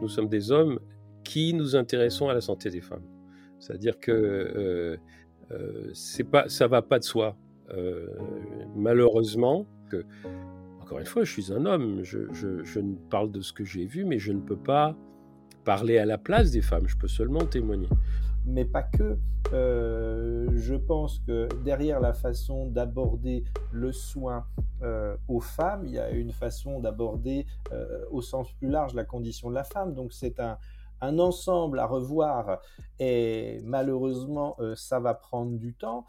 nous sommes des hommes qui nous intéressons à la santé des femmes. C'est-à-dire que euh, euh, c'est pas, ça va pas de soi. Euh, malheureusement, que, encore une fois, je suis un homme, je, je ne parle de ce que j'ai vu, mais je ne peux pas parler à la place des femmes, je peux seulement témoigner mais pas que. Euh, je pense que derrière la façon d'aborder le soin euh, aux femmes, il y a une façon d'aborder euh, au sens plus large la condition de la femme. Donc c'est un, ensemble à revoir et malheureusement ça va prendre du temps.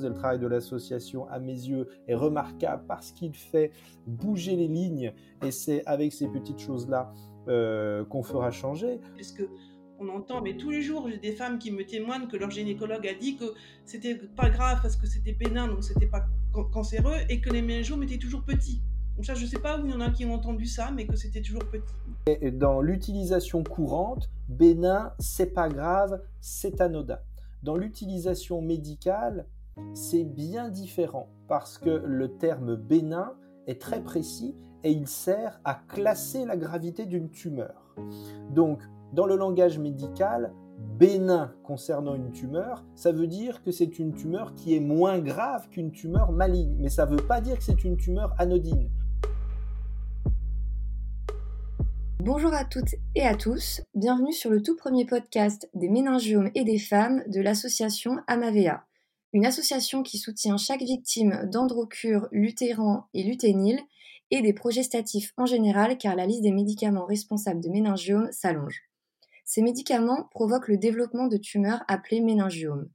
Le travail de l'association, à mes yeux, est remarquable parce qu'il fait bouger les lignes et c'est avec ces petites choses-là qu'on fera changer. On entend, mais tous les jours, j'ai des femmes qui me témoignent que leur gynécologue a dit que c'était pas grave parce que c'était bénin, donc c'était pas cancéreux, et que les méningios étaient toujours petits. Donc ça, je sais pas où il y en a qui ont entendu ça, mais que c'était toujours petit. dans l'utilisation courante, bénin, c'est pas grave, c'est anodin. Dans l'utilisation médicale, c'est bien différent parce que le terme bénin est très précis et il sert à classer la gravité d'une tumeur. Donc, dans le langage médical, bénin concernant une tumeur, ça veut dire que c'est une tumeur qui est moins grave qu'une tumeur maligne, mais ça ne veut pas dire que c'est une tumeur anodine. Bonjour à toutes et à tous, bienvenue sur le tout premier podcast des méningiomes et des femmes de l'association Amavea, une association qui soutient chaque victime d'androcure lutéran et luténile et des progestatifs en général car la liste des médicaments responsables de méningiome s'allonge. Ces médicaments provoquent le développement de tumeurs appelées méningiomes.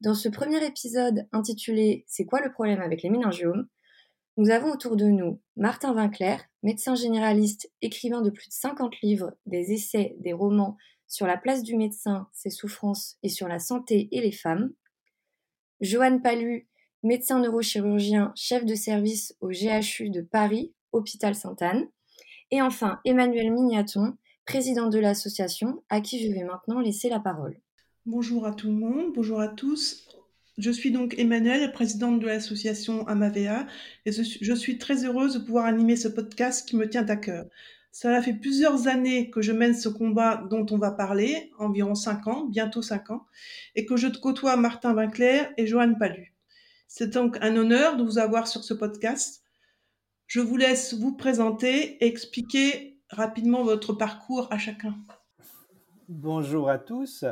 Dans ce premier épisode intitulé C'est quoi le problème avec les méningiomes? nous avons autour de nous Martin Vinclair, médecin généraliste, écrivain de plus de 50 livres, des essais, des romans sur la place du médecin, ses souffrances et sur la santé et les femmes. Joanne Palu, médecin neurochirurgien, chef de service au GHU de Paris, hôpital Sainte-Anne. Et enfin, Emmanuel Mignaton, président de l'association, à qui je vais maintenant laisser la parole. Bonjour à tout le monde, bonjour à tous. Je suis donc Emmanuelle, présidente de l'association Amavea, et je suis très heureuse de pouvoir animer ce podcast qui me tient à cœur. Cela fait plusieurs années que je mène ce combat dont on va parler, environ cinq ans, bientôt cinq ans, et que je côtoie Martin Vinclair et Joanne Palu. C'est donc un honneur de vous avoir sur ce podcast. Je vous laisse vous présenter et expliquer rapidement votre parcours à chacun. Bonjour à tous.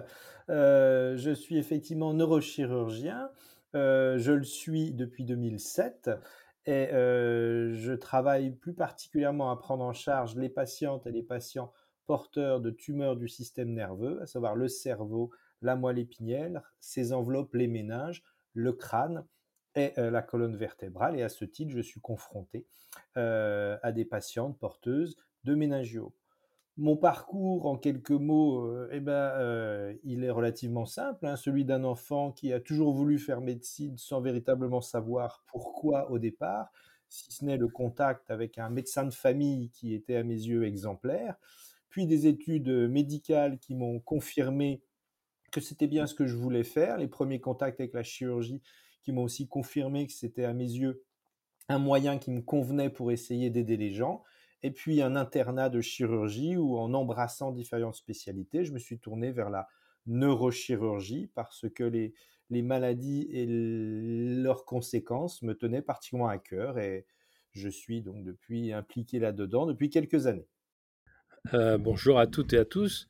Euh, je suis effectivement neurochirurgien. Euh, je le suis depuis 2007 et euh, je travaille plus particulièrement à prendre en charge les patientes et les patients porteurs de tumeurs du système nerveux, à savoir le cerveau, la moelle épinière, ses enveloppes, les méninges, le crâne et la colonne vertébrale. Et à ce titre, je suis confronté à des patientes porteuses de méningio. Mon parcours, en quelques mots, euh, eh ben, euh, il est relativement simple, hein, celui d'un enfant qui a toujours voulu faire médecine sans véritablement savoir pourquoi au départ, si ce n'est le contact avec un médecin de famille qui était à mes yeux exemplaire, puis des études médicales qui m'ont confirmé que c'était bien ce que je voulais faire, les premiers contacts avec la chirurgie qui m'ont aussi confirmé que c'était à mes yeux un moyen qui me convenait pour essayer d'aider les gens et puis un internat de chirurgie où en embrassant différentes spécialités, je me suis tourné vers la neurochirurgie parce que les, maladies et leurs conséquences me tenaient particulièrement à cœur et je suis donc depuis impliqué là-dedans depuis quelques années. Euh, bonjour à toutes et à tous.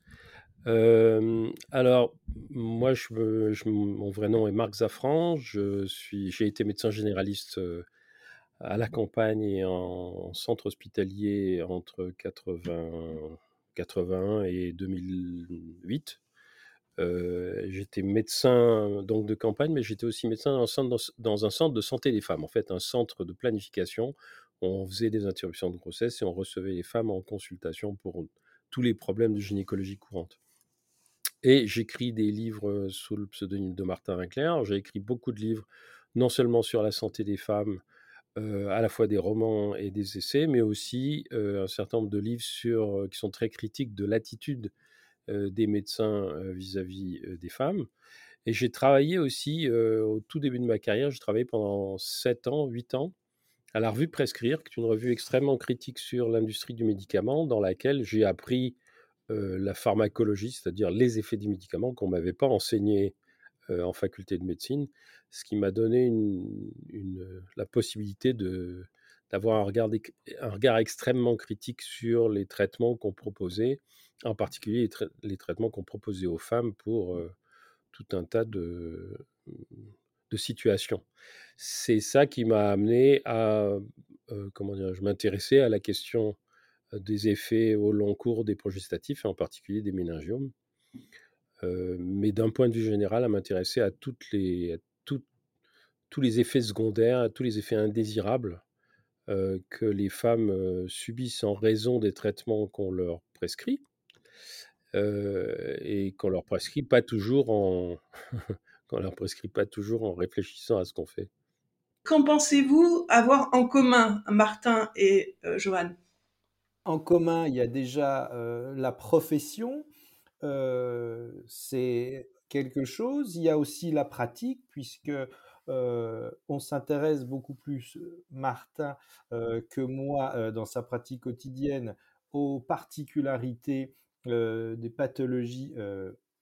Euh, alors, moi, mon vrai nom est Marc suis, j'ai été médecin généraliste euh, à la campagne et en centre hospitalier entre 80, 81 et 2008. Euh, j'étais médecin donc de campagne, mais j'étais aussi médecin dans un, centre, de santé des femmes, en fait un centre de planification. On faisait des interruptions de grossesse et on recevait les femmes en consultation pour tous les problèmes de gynécologie courante. Et j'écris des livres sous le pseudonyme de Martin Winkler. J'ai écrit beaucoup de livres, non seulement sur la santé des femmes, euh, à la fois des romans et des essais, mais aussi euh, un certain nombre de livres sur, euh, qui sont très critiques de l'attitude des médecins vis-à-vis des femmes. Et j'ai travaillé aussi, au tout début de ma carrière, j'ai travaillé pendant 7 ans, 8 ans, à la revue Prescrire, qui est une revue extrêmement critique sur l'industrie du médicament, dans laquelle j'ai appris la pharmacologie, c'est-à-dire les effets des médicaments qu'on ne m'avait pas enseigné en faculté de médecine, ce qui m'a donné la possibilité d'avoir un regard, extrêmement critique sur les traitements qu'on proposait, en particulier les, traitements qu'on proposait aux femmes pour tout un tas de, situations. C'est ça qui m'a amené à, comment dire, je m'intéressais à la question des effets au long cours des progestatifs, en particulier des méningiomes. Mais d'un point de vue général, à m'intéresser à, toutes les, tous les effets secondaires, à tous les effets indésirables que les femmes subissent en raison des traitements qu'on leur prescrit et qu'on leur prescrit pas toujours en qu'on leur prescrit pas toujours en réfléchissant à ce qu'on fait. Qu'en pensez-vous avoir en commun, Martin et Joanne En commun, il y a déjà la profession, c'est quelque chose. Il y a aussi la pratique, puisque on s'intéresse beaucoup plus, Martin que moi, dans sa pratique quotidienne, aux particularités des pathologies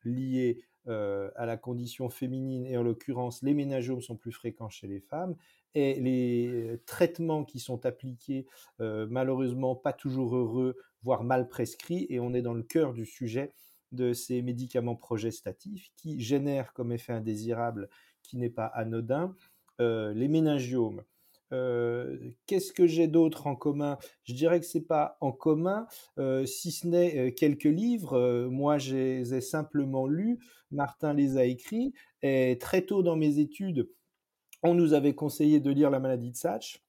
liées à la condition féminine, et en l'occurrence, les ménagiomes sont plus fréquents chez les femmes, et les traitements qui sont appliqués, malheureusement pas toujours heureux, voire mal prescrits, et on est dans le cœur du sujet de ces médicaments progestatifs qui génèrent comme effet indésirable qui n'est pas anodin, les méningiomes. Qu'est-ce que j'ai d'autre en commun? Je dirais que c'est pas en commun, si ce n'est quelques livres. moi, je les ai simplement lus. Martin les a écrits. Et très tôt dans mes études, on nous avait conseillé de lire La maladie de Sachs.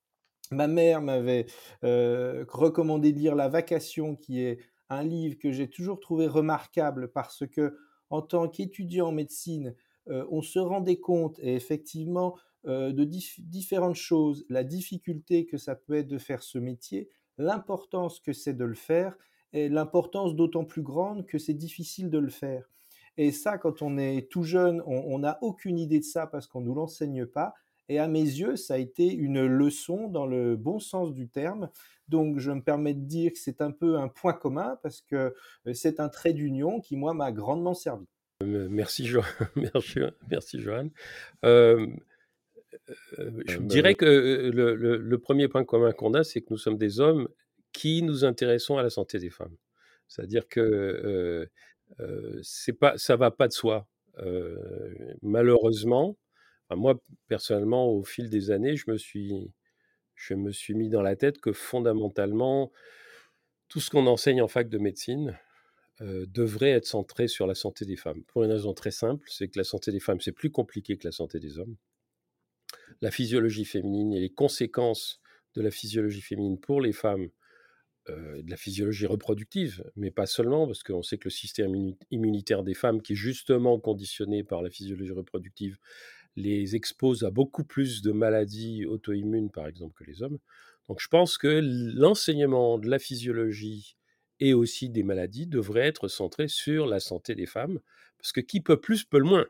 Ma mère m'avait recommandé de lire La Vacation, qui est un livre que j'ai toujours trouvé remarquable parce que, en tant qu'étudiant en médecine, on se rendait compte, et effectivement, de différentes choses, la difficulté que ça peut être de faire ce métier, l'importance que c'est de le faire, et l'importance d'autant plus grande que c'est difficile de le faire. Et ça, quand on est tout jeune, on n'a aucune idée de ça parce qu'on ne nous l'enseigne pas. Et à mes yeux, ça a été une leçon dans le bon sens du terme. Donc, je me permets de dire que c'est un peu un point commun parce que c'est un trait d'union qui, moi, m'a grandement servi. Merci, jo merci, merci Johan. Euh, je dirais que le, le, premier point commun qu'on a, c'est que nous sommes des hommes qui nous intéressons à la santé des femmes. C'est-à-dire que euh, euh, c'est pas, ça va pas de soi. malheureusement, moi personnellement, au fil des années, je me suis, je me suis mis dans la tête que fondamentalement, tout ce qu'on enseigne en fac de médecine, devrait être centré sur la santé des femmes. Pour une raison très simple, c'est que la santé des femmes, c'est plus compliqué que la santé des hommes. La physiologie féminine et les conséquences de la physiologie féminine pour les femmes, de la physiologie reproductive, mais pas seulement, parce qu'on sait que le système immunitaire des femmes, qui est justement conditionné par la physiologie reproductive, les expose à beaucoup plus de maladies auto-immunes, par exemple, que les hommes. Donc je pense que l'enseignement de la physiologie et aussi des maladies devrait être centré sur la santé des femmes, parce que qui peut plus peut le moins.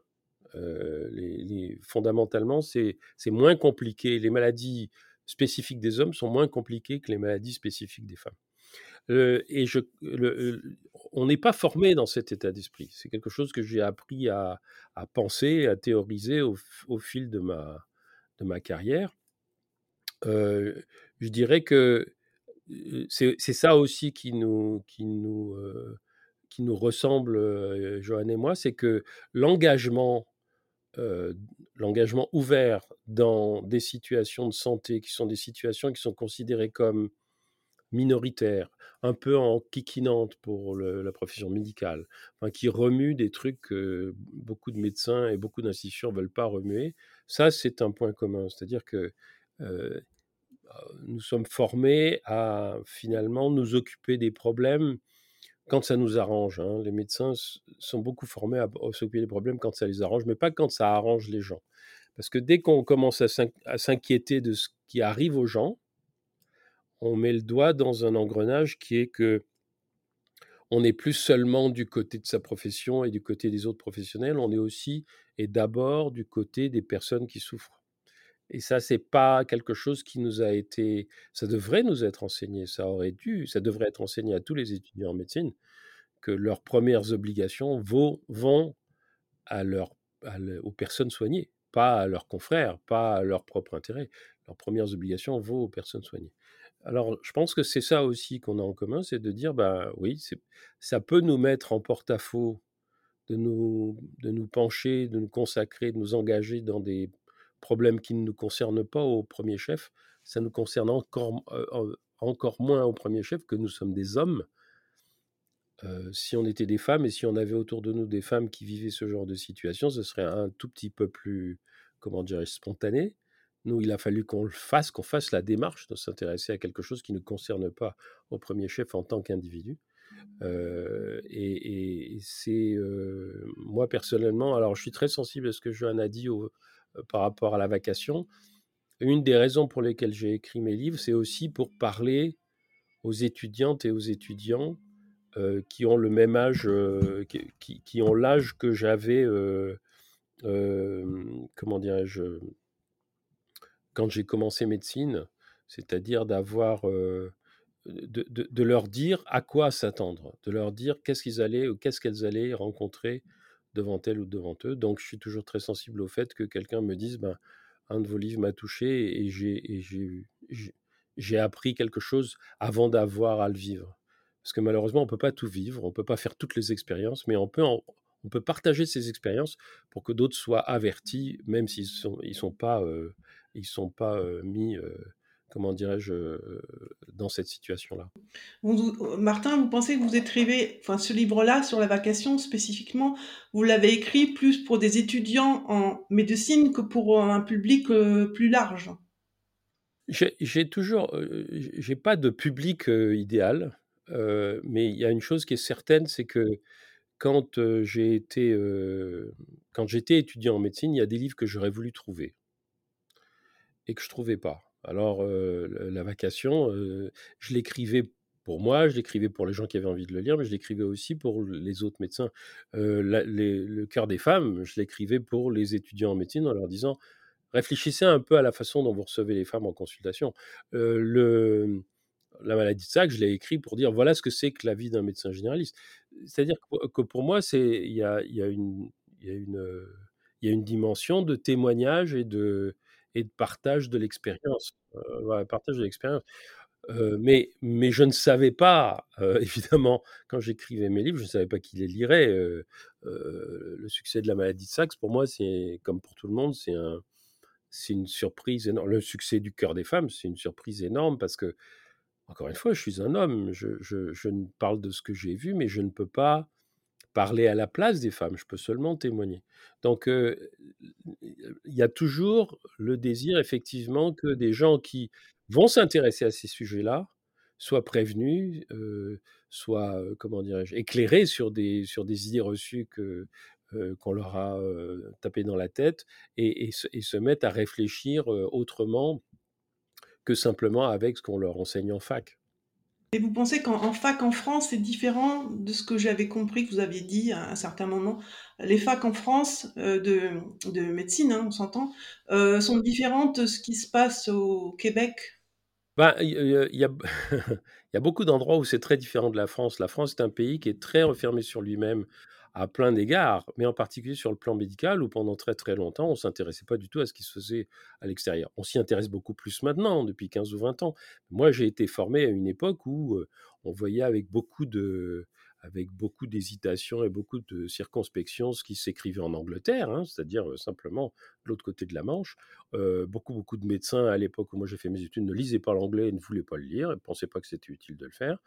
Euh, les, fondamentalement, c'est moins compliqué. Les maladies spécifiques des hommes sont moins compliquées que les maladies spécifiques des femmes. Et je, on n'est pas formé dans cet état d'esprit. C'est quelque chose que j'ai appris à, penser, à théoriser au, fil de ma, carrière. Euh, je dirais que c'est ça aussi qui nous, ressemble, Johan et moi, c'est que l'engagement l'engagement ouvert dans des situations de santé qui sont des situations qui sont considérées comme minoritaires, un peu en kikinante pour la profession médicale, qui remue des trucs que beaucoup de médecins et beaucoup d'institutions ne veulent pas remuer. Ça, c'est un point commun. C'est-à-dire que nous sommes formés à finalement nous occuper des problèmes quand ça nous arrange. Hein. Les médecins sont beaucoup formés à, s'occuper des problèmes quand ça les arrange, mais pas quand ça arrange les gens. Parce que dès qu'on commence à s'inquiéter de ce qui arrive aux gens, on met le doigt dans un engrenage qui est que on n'est plus seulement du côté de sa profession et du côté des autres professionnels, on est aussi et d'abord du côté des personnes qui souffrent. Et ça, c'est pas quelque chose qui nous a été ça devrait nous être enseigné, ça aurait dû ça devrait être enseigné à tous les étudiants en médecine, que leurs premières obligations vont à aux personnes soignées, pas à leurs confrères, pas à leur propre intérêt. Leurs premières obligations vont aux personnes soignées. Alors, je pense que c'est ça aussi qu'on a en commun, c'est de dire, bah, oui, ça peut nous mettre en porte-à-faux de nous de nous pencher, de nous consacrer, de nous engager dans des problèmes qui ne nous concernent pas au premier chef. Ça nous concerne encore, euh, encore moins au premier chef que nous sommes des hommes. Euh, si on était des femmes et si on avait autour de nous des femmes qui vivaient ce genre de situation, ce serait un tout petit peu plus, comment dirais-je, spontané. Nous, il a fallu qu'on le fasse, qu'on fasse la démarche de s'intéresser à quelque chose qui ne concerne pas au premier chef en tant qu'individu. Euh, et, c'est euh, moi personnellement, alors je suis très sensible à ce que Johan a dit euh, par rapport à la vacation. Une des raisons pour lesquelles j'ai écrit mes livres, c'est aussi pour parler aux étudiantes et aux étudiants qui ont le même âge, qui, qui, ont l'âge que j'avais, comment dirais-je, quand j'ai commencé médecine, c'est-à-dire d'avoir de, leur dire à quoi s'attendre, de leur dire qu'est-ce qu'ils allaient ou qu'est-ce qu'elles allaient rencontrer devant elles ou devant eux. Donc, je suis toujours très sensible au fait que quelqu'un me dise ben, un de vos livres m'a touché et j'ai appris quelque chose avant d'avoir à le vivre. Parce que malheureusement, on ne peut pas tout vivre, on ne peut pas faire toutes les expériences, mais on peut, on peut partager ces expériences pour que d'autres soient avertis, même s'ils ne sont, ils sont pas, ils sont pas euh, mis. Euh, comment dirais-je, euh, dans cette situation-là. Euh, Martin, vous pensez que vous écrivez, enfin, ce livre-là sur la vacation spécifiquement, vous l'avez écrit plus pour des étudiants en médecine que pour un public euh, plus large? J'ai toujours, j'ai pas de public idéal, mais il y a une chose qui est certaine, c'est que quand j'ai été, quand j'étais étudiant en médecine, il y a des livres que j'aurais voulu trouver et que je trouvais pas. Alors, la vacation, je l'écrivais pour moi, je l'écrivais pour les gens qui avaient envie de le lire, mais je l'écrivais aussi pour les autres médecins. le cœur des femmes, je l'écrivais pour les étudiants en médecine en leur disant réfléchissez un peu à la façon dont vous recevez les femmes en consultation. la maladie de Sac, je l'ai écrit pour dire voilà ce que c'est que la vie d'un médecin généraliste. C'est-à-dire que, pour moi, il y a, y, a y, y a une dimension de témoignage et de, et de partage de l'expérience. Euh, partage de l'expérience. Euh, mais, mais je ne savais pas, euh, évidemment, quand j'écrivais mes livres, je ne savais pas qui les lirait. le succès de la maladie de Saxe, pour moi, c'est comme pour tout le monde, c'est un, une surprise énorme. Le succès du cœur des femmes, c'est une surprise énorme parce que, encore une fois, je suis un homme. Je, je, je ne parle de ce que j'ai vu, mais je ne peux pas parler à la place des femmes, je peux seulement témoigner. Donc, il y a toujours le désir, effectivement, que des gens qui vont s'intéresser à ces sujets-là soient prévenus, soient, comment dirais-je, éclairés sur des, sur des idées reçues que, qu'on leur a tapées dans la tête et, et, se, mettent à réfléchir autrement que simplement avec ce qu'on leur enseigne en fac. Et vous pensez qu'en fac en France, c'est différent de ce que j'avais compris que vous aviez dit à un certain moment? Les facs en France euh, de, médecine, hein, on s'entend, euh, sont différentes de ce qui se passe au Québec? Ben, il y, a beaucoup d'endroits où c'est très différent de la France. La France est un pays qui est très refermé sur lui-même à plein d'égards, mais en particulier sur le plan médical, où pendant très très longtemps, on s'intéressait pas du tout à ce qui se faisait à l'extérieur. On s'y intéresse beaucoup plus maintenant, depuis 15 ou 20 ans. Moi, j'ai été formé à une époque où on voyait avec beaucoup de avec beaucoup d'hésitation et beaucoup de circonspection ce qui s'écrivait en Angleterre, hein, c'est-à-dire simplement de l'autre côté de la Manche. Beaucoup, beaucoup de médecins à l'époque où moi j'ai fait mes études ne lisaient pas l'anglais et ne voulaient pas le lire, ne pensaient pas que c'était utile de le faire.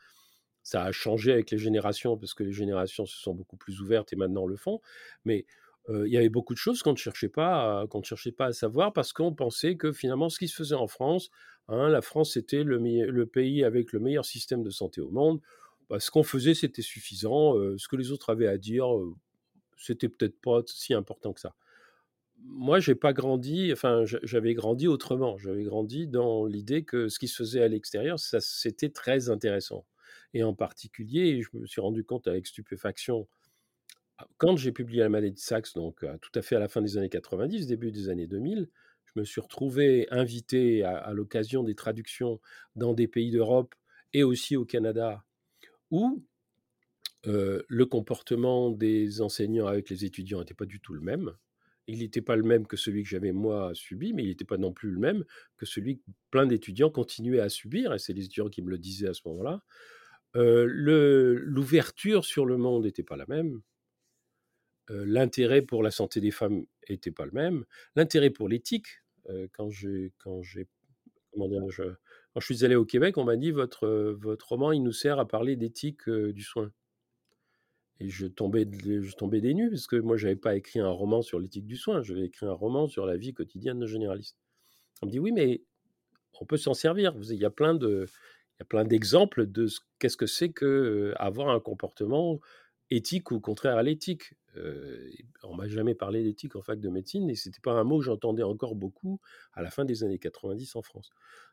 Ça a changé avec les générations, parce que les générations se sont beaucoup plus ouvertes et maintenant le font. Mais il y avait beaucoup de choses qu'on ne cherchait pas, ne cherchait pas à savoir, parce qu'on pensait que finalement, ce qui se faisait en France, hein, la France était le, pays avec le meilleur système de santé au monde. Bah, ce qu'on faisait, c'était suffisant. ce que les autres avaient à dire, c'était peut-être pas si important que ça. Moi, j'ai pas grandi, enfin, j'avais grandi autrement. J'avais grandi dans l'idée que ce qui se faisait à l'extérieur, c'était très intéressant. Et en particulier, je me suis rendu compte avec stupéfaction, quand j'ai publié La maladie de Saxe, donc tout à fait à la fin des années 90, début des années 2000, je me suis retrouvé invité à, l'occasion des traductions dans des pays d'Europe et aussi au Canada, où le comportement des enseignants avec les étudiants n'était pas du tout le même. Il n'était pas le même que celui que j'avais moi subi, mais il n'était pas non plus le même que celui que plein d'étudiants continuaient à subir, et c'est les étudiants qui me le disaient à ce moment-là. L'ouverture sur le monde n'était pas la même. L'intérêt pour la santé des femmes n'était pas le même. L'intérêt pour l'éthique, quand je, je suis allé au Québec, on m'a dit votre roman il nous sert à parler d'éthique du soin. Et je tombais, je tombais des nues parce que moi j'avais pas écrit un roman sur l'éthique du soin, j'avais écrit un roman sur la vie quotidienne de généraliste. On me dit oui mais on peut s'en servir. Il y a plein de il y a plein d'exemples de ce, qu'est-ce que c'est que avoir un comportement éthique ou contraire à l'éthique. Euh, on m'a jamais parlé d'éthique en fac de médecine et c'était pas un mot que j'entendais encore beaucoup à la fin des années 90 en France.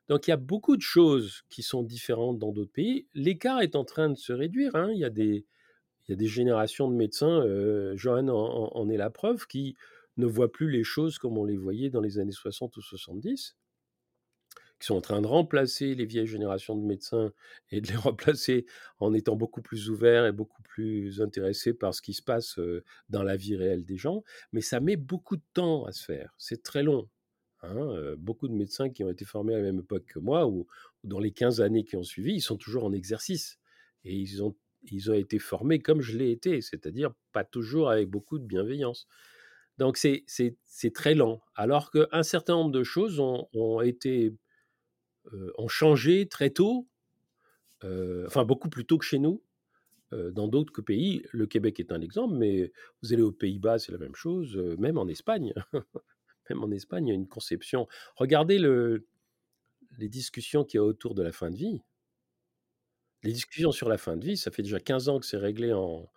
Donc il y a beaucoup de choses qui sont différentes dans d'autres pays. L'écart est en train de se réduire. Hein. Il, y a des, générations de médecins, euh, Johan en, est la preuve, qui ne voient plus les choses comme on les voyait dans les années 60 ou 70 qui sont en train de remplacer les vieilles générations de médecins et de les remplacer en étant beaucoup plus ouverts et beaucoup plus intéressés par ce qui se passe dans la vie réelle des gens. Mais ça met beaucoup de temps à se faire. C'est très long. Hein, beaucoup de médecins qui ont été formés à la même époque que moi, ou, dans les 15 années qui ont suivi, ils sont toujours en exercice. Et ils ont, ils ont été formés comme je l'ai été, c'est-à-dire pas toujours avec beaucoup de bienveillance. Donc c'est très lent. Alors qu'un certain nombre de choses ont, ont été ont changé très tôt, enfin beaucoup plus tôt que chez nous, dans d'autres pays. Le Québec est un exemple, mais vous allez aux Pays-Bas, c'est la même chose, même en Espagne. même en Espagne, il y a une conception. Regardez le, les discussions qu'il y a autour de la fin de vie. Les discussions sur la fin de vie, ça fait déjà 15 ans que c'est réglé au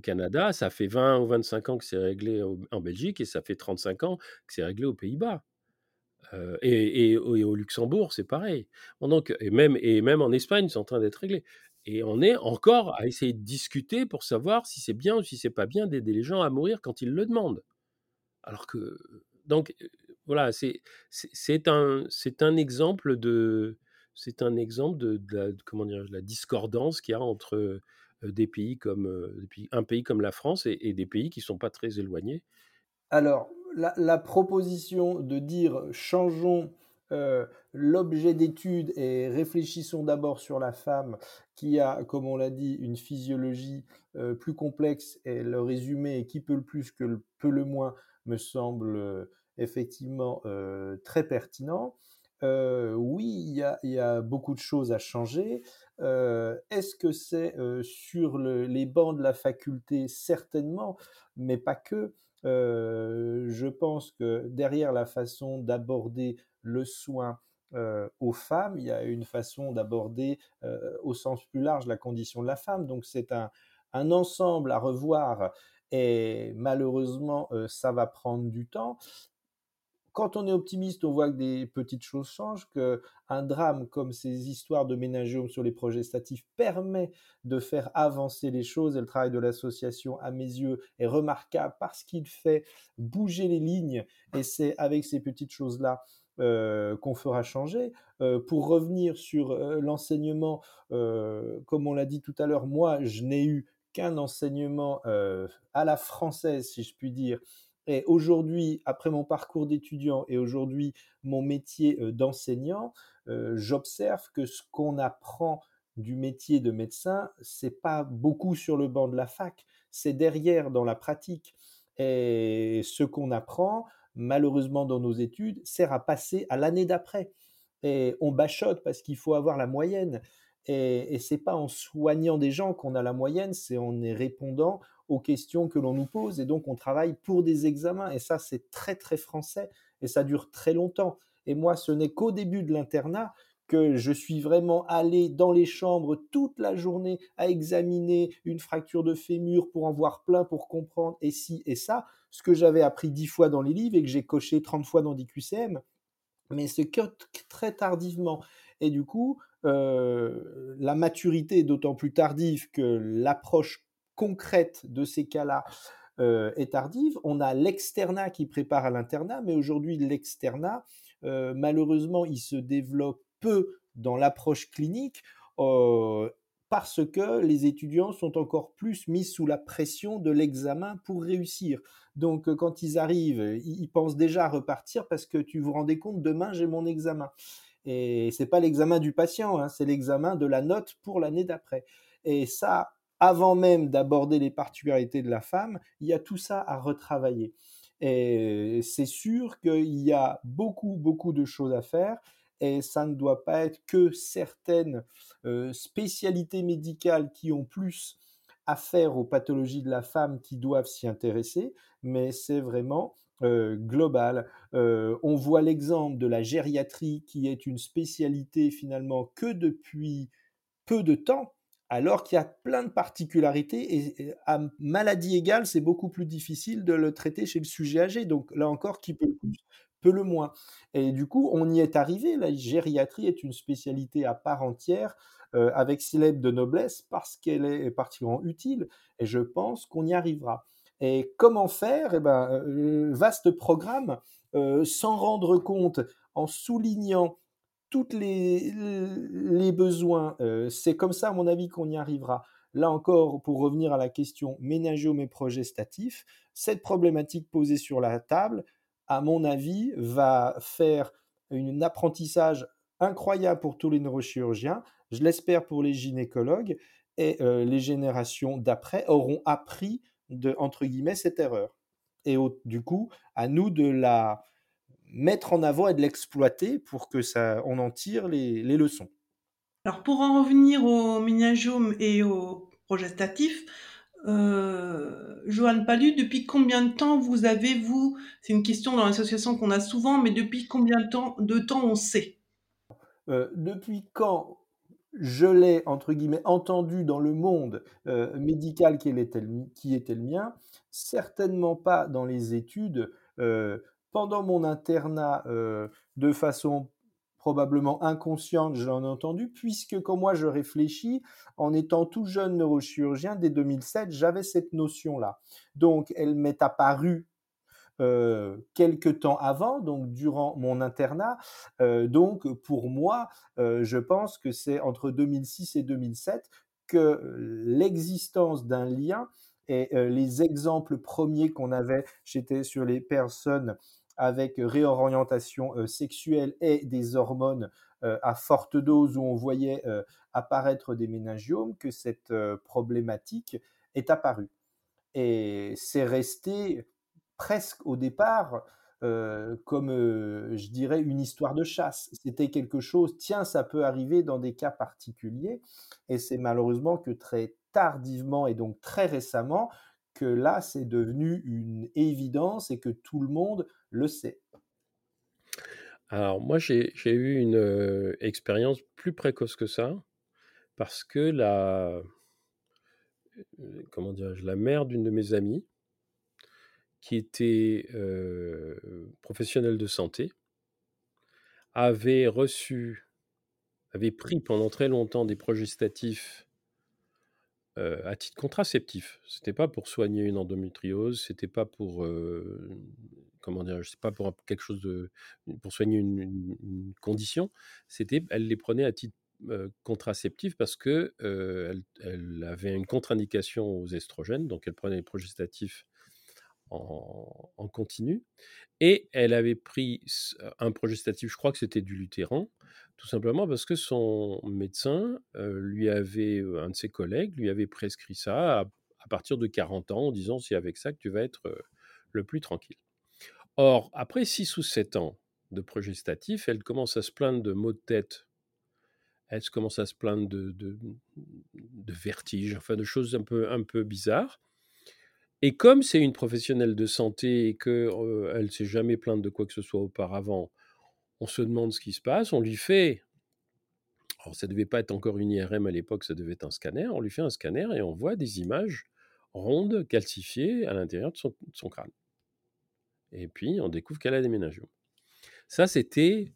Canada, ça fait 20 ou 25 ans que c'est réglé en Belgique et ça fait 35 ans que c'est réglé aux Pays-Bas et, au Luxembourg, c'est pareil. donc, et, même, et même en Espagne, c'est en train d'être réglé. Et on est encore à essayer de discuter pour savoir si c'est bien ou si c'est pas bien d'aider les gens à mourir quand ils le demandent. Alors que, donc, voilà, c'est un, un exemple de, c'est un exemple de, la, comment dire, la discordance qu'il y a entre des pays comme un pays comme la France et, et des pays qui sont pas très éloignés. Alors, la, proposition de dire changeons euh, l'objet d'étude et réfléchissons d'abord sur la femme qui a, comme on l'a dit, une physiologie euh, plus complexe et le résumé qui peut le plus que le peut le moins me semble euh, effectivement très pertinent. oui, il y, a, beaucoup de choses à changer. Est-ce que c'est sur les bancs de la faculté Certainement, mais pas que je pense que derrière la façon d'aborder le soin aux femmes, il y a une façon d'aborder au sens plus large la condition de la femme. Donc c'est un, ensemble à revoir et malheureusement ça va prendre du temps quand on est optimiste, on voit que des petites choses changent, qu'un drame comme ces histoires de ménagium sur les projets statifs permet de faire avancer les choses. Et le travail de l'association, à mes yeux, est remarquable parce qu'il fait bouger les lignes. Et c'est avec ces petites choses-là euh, qu'on fera changer. Euh, pour revenir sur euh, l'enseignement, comme on l'a dit tout à l'heure, moi, je n'ai eu qu'un enseignement à la française, si je puis dire, et aujourd'hui, après mon parcours d'étudiant et aujourd'hui mon métier d'enseignant, j'observe que ce qu'on apprend du métier de médecin, c'est pas beaucoup sur le banc de la fac, c'est derrière dans la pratique. Et ce qu'on apprend, malheureusement dans nos études, sert à passer à l'année d'après. Et on bachote parce qu'il faut avoir la moyenne. Et, et c'est pas en soignant des gens qu'on a la moyenne, c'est en y répondant aux questions que l'on nous pose. Et donc, on travaille pour des examens. Et ça, c'est très, très français. Et ça dure très longtemps. Et moi, ce n'est qu'au début de l'internat que je suis vraiment allé dans les chambres toute la journée à examiner une fracture de fémur pour en voir plein, pour comprendre et ci et ça, ce que j'avais appris dix fois dans les livres et que j'ai coché 30 fois dans DQCM, mais c'est que très tardivement. Et du coup, euh, la maturité est d'autant plus tardive que l'approche concrète de ces cas-là est tardive. On a l'externat qui prépare à l'internat, mais aujourd'hui, l'externat, malheureusement, il se développe peu dans l'approche clinique parce que les étudiants sont encore plus mis sous la pression de l'examen pour réussir. Donc quand ils arrivent, ils pensent déjà à repartir parce que tu vous rendez compte, demain j'ai mon examen. Et c'est pas l'examen du patient, hein, c'est l'examen de la note pour l'année d'après. Et ça, avant même d'aborder les particularités de la femme, il y a tout ça à retravailler. Et c'est sûr qu'il y a beaucoup, beaucoup de choses à faire et ça ne doit pas être que certaines spécialités médicales qui ont plus à faire aux pathologies de la femme qui doivent s'y intéresser, mais c'est vraiment global. on voit l'exemple de la gériatrie qui est une spécialité finalement que depuis peu de temps, alors qu'il y a plein de particularités et à maladie égale, c'est beaucoup plus difficile de le traiter chez le sujet âgé. Donc là encore, qui peut le plus peu le moins. Et du coup, on y est arrivé. La gériatrie est une spécialité à part entière, avec ses de noblesse, parce qu'elle est particulièrement utile. Et je pense qu'on y arrivera. Et comment faire? Eh ben, vaste programme, sans rendre compte, en soulignant tous les, besoins. c'est comme ça, à mon avis, qu'on y arrivera. Là encore, pour revenir à la question ménagiome et progestatif, cette problématique posée sur la table, à mon avis, va faire un apprentissage incroyable pour tous les neurochirurgiens, je l'espère pour les gynécologues, et les générations d'après auront appris de, entre guillemets, cette erreur. Et du coup, à nous de la mettre en avant et de l'exploiter pour que ça, on en tire les, les leçons. Alors pour en revenir au ménagiome et au progestatif, euh, Johan Palu, depuis combien de temps vous avez, vous, c'est une question dans l'association qu'on a souvent, mais depuis combien de temps, de temps on sait? Euh, Depuis quand je l'ai, entre guillemets, entendu dans le monde euh, médical qui était, le, qui était, le, mien, certainement pas dans les études. Euh, pendant mon internat, de façon probablement inconsciente, j'en ai entendu, puisque quand moi je réfléchis, en étant tout jeune neurochirurgien, dès 2007, j'avais cette notion-là. Donc, elle m'est apparue euh, quelques temps avant, donc durant mon internat. Euh, donc, pour moi, euh, je pense que c'est entre 2006 et 2007 que l'existence d'un lien et les exemples premiers qu'on avait, j'étais sur les personnes avec réorientation sexuelle et des hormones à forte dose où on voyait apparaître des méningiomes, que cette problématique est apparue. Et c'est resté presque au départ comme, je dirais, une histoire de chasse. C'était quelque chose, tiens, ça peut arriver dans des cas particuliers, et c'est malheureusement que très tardivement et donc très récemment que là, c'est devenu une évidence et que tout le monde le sait. Alors moi, j'ai eu une expérience plus précoce que ça, parce que la, comment la mère d'une de mes amies, qui était professionnelle de santé, avait reçu, avait pris pendant très longtemps des progestatifs à titre contraceptif. C'était pas pour soigner une endométriose, c'était pas pour, comment dire, c'est pas pour quelque chose de, pour soigner une, condition. C'était, elle les prenait à titre contraceptif parce que elle, avait une contre-indication aux estrogènes, donc elle prenait les progestatifs en, en, continu. Et elle avait pris un progestatif, je crois que c'était du lutéran, tout simplement parce que son médecin lui avait, un de ses collègues lui avait prescrit ça à, partir de 40 ans en disant c'est avec ça que tu vas être le plus tranquille. Or, après 6 ou 7 ans de progestatif, elle commence à se plaindre de maux de tête, elle commence à se plaindre de, de, de vertige, enfin de choses un peu, un peu bizarres. Et comme c'est une professionnelle de santé et qu'elle ne s'est jamais plainte de quoi que ce soit auparavant, on se demande ce qui se passe, on lui fait, alors ça ne devait pas être encore une IRM à l'époque, ça devait être un scanner, on lui fait un scanner et on voit des images rondes, calcifiées à l'intérieur de, son, crâne. Et puis on découvre qu'elle a des. Ça, c'était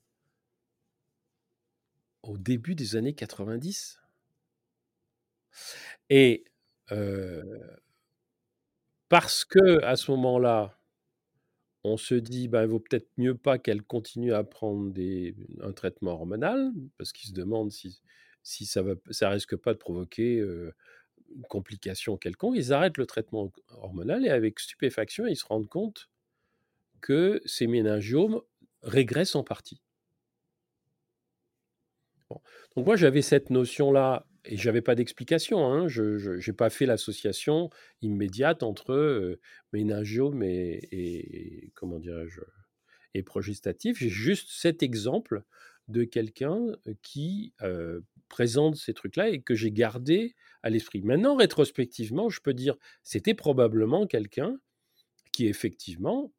au début des années 90. Et parce que à ce moment-là, on se dit, ben, il vaut peut-être mieux pas qu'elle continue à prendre des un traitement hormonal, parce qu'ils se demandent si si ça va ça risque pas de provoquer, une complication quelconque. Ils arrêtent le traitement hormonal et avec stupéfaction, ils se rendent compte que ces méningiomes régressent en partie. Donc moi, j'avais cette notion-là et j'avais pas d'explication. Hein. Je n'ai pas fait l'association immédiate entre euh, méningiome et, comment dirais-je et progestatif. J'ai juste cet exemple de quelqu'un qui présente ces trucs-là et que j'ai gardé à l'esprit. Maintenant, rétrospectivement, je peux dire c'était probablement quelqu'un qui effectivement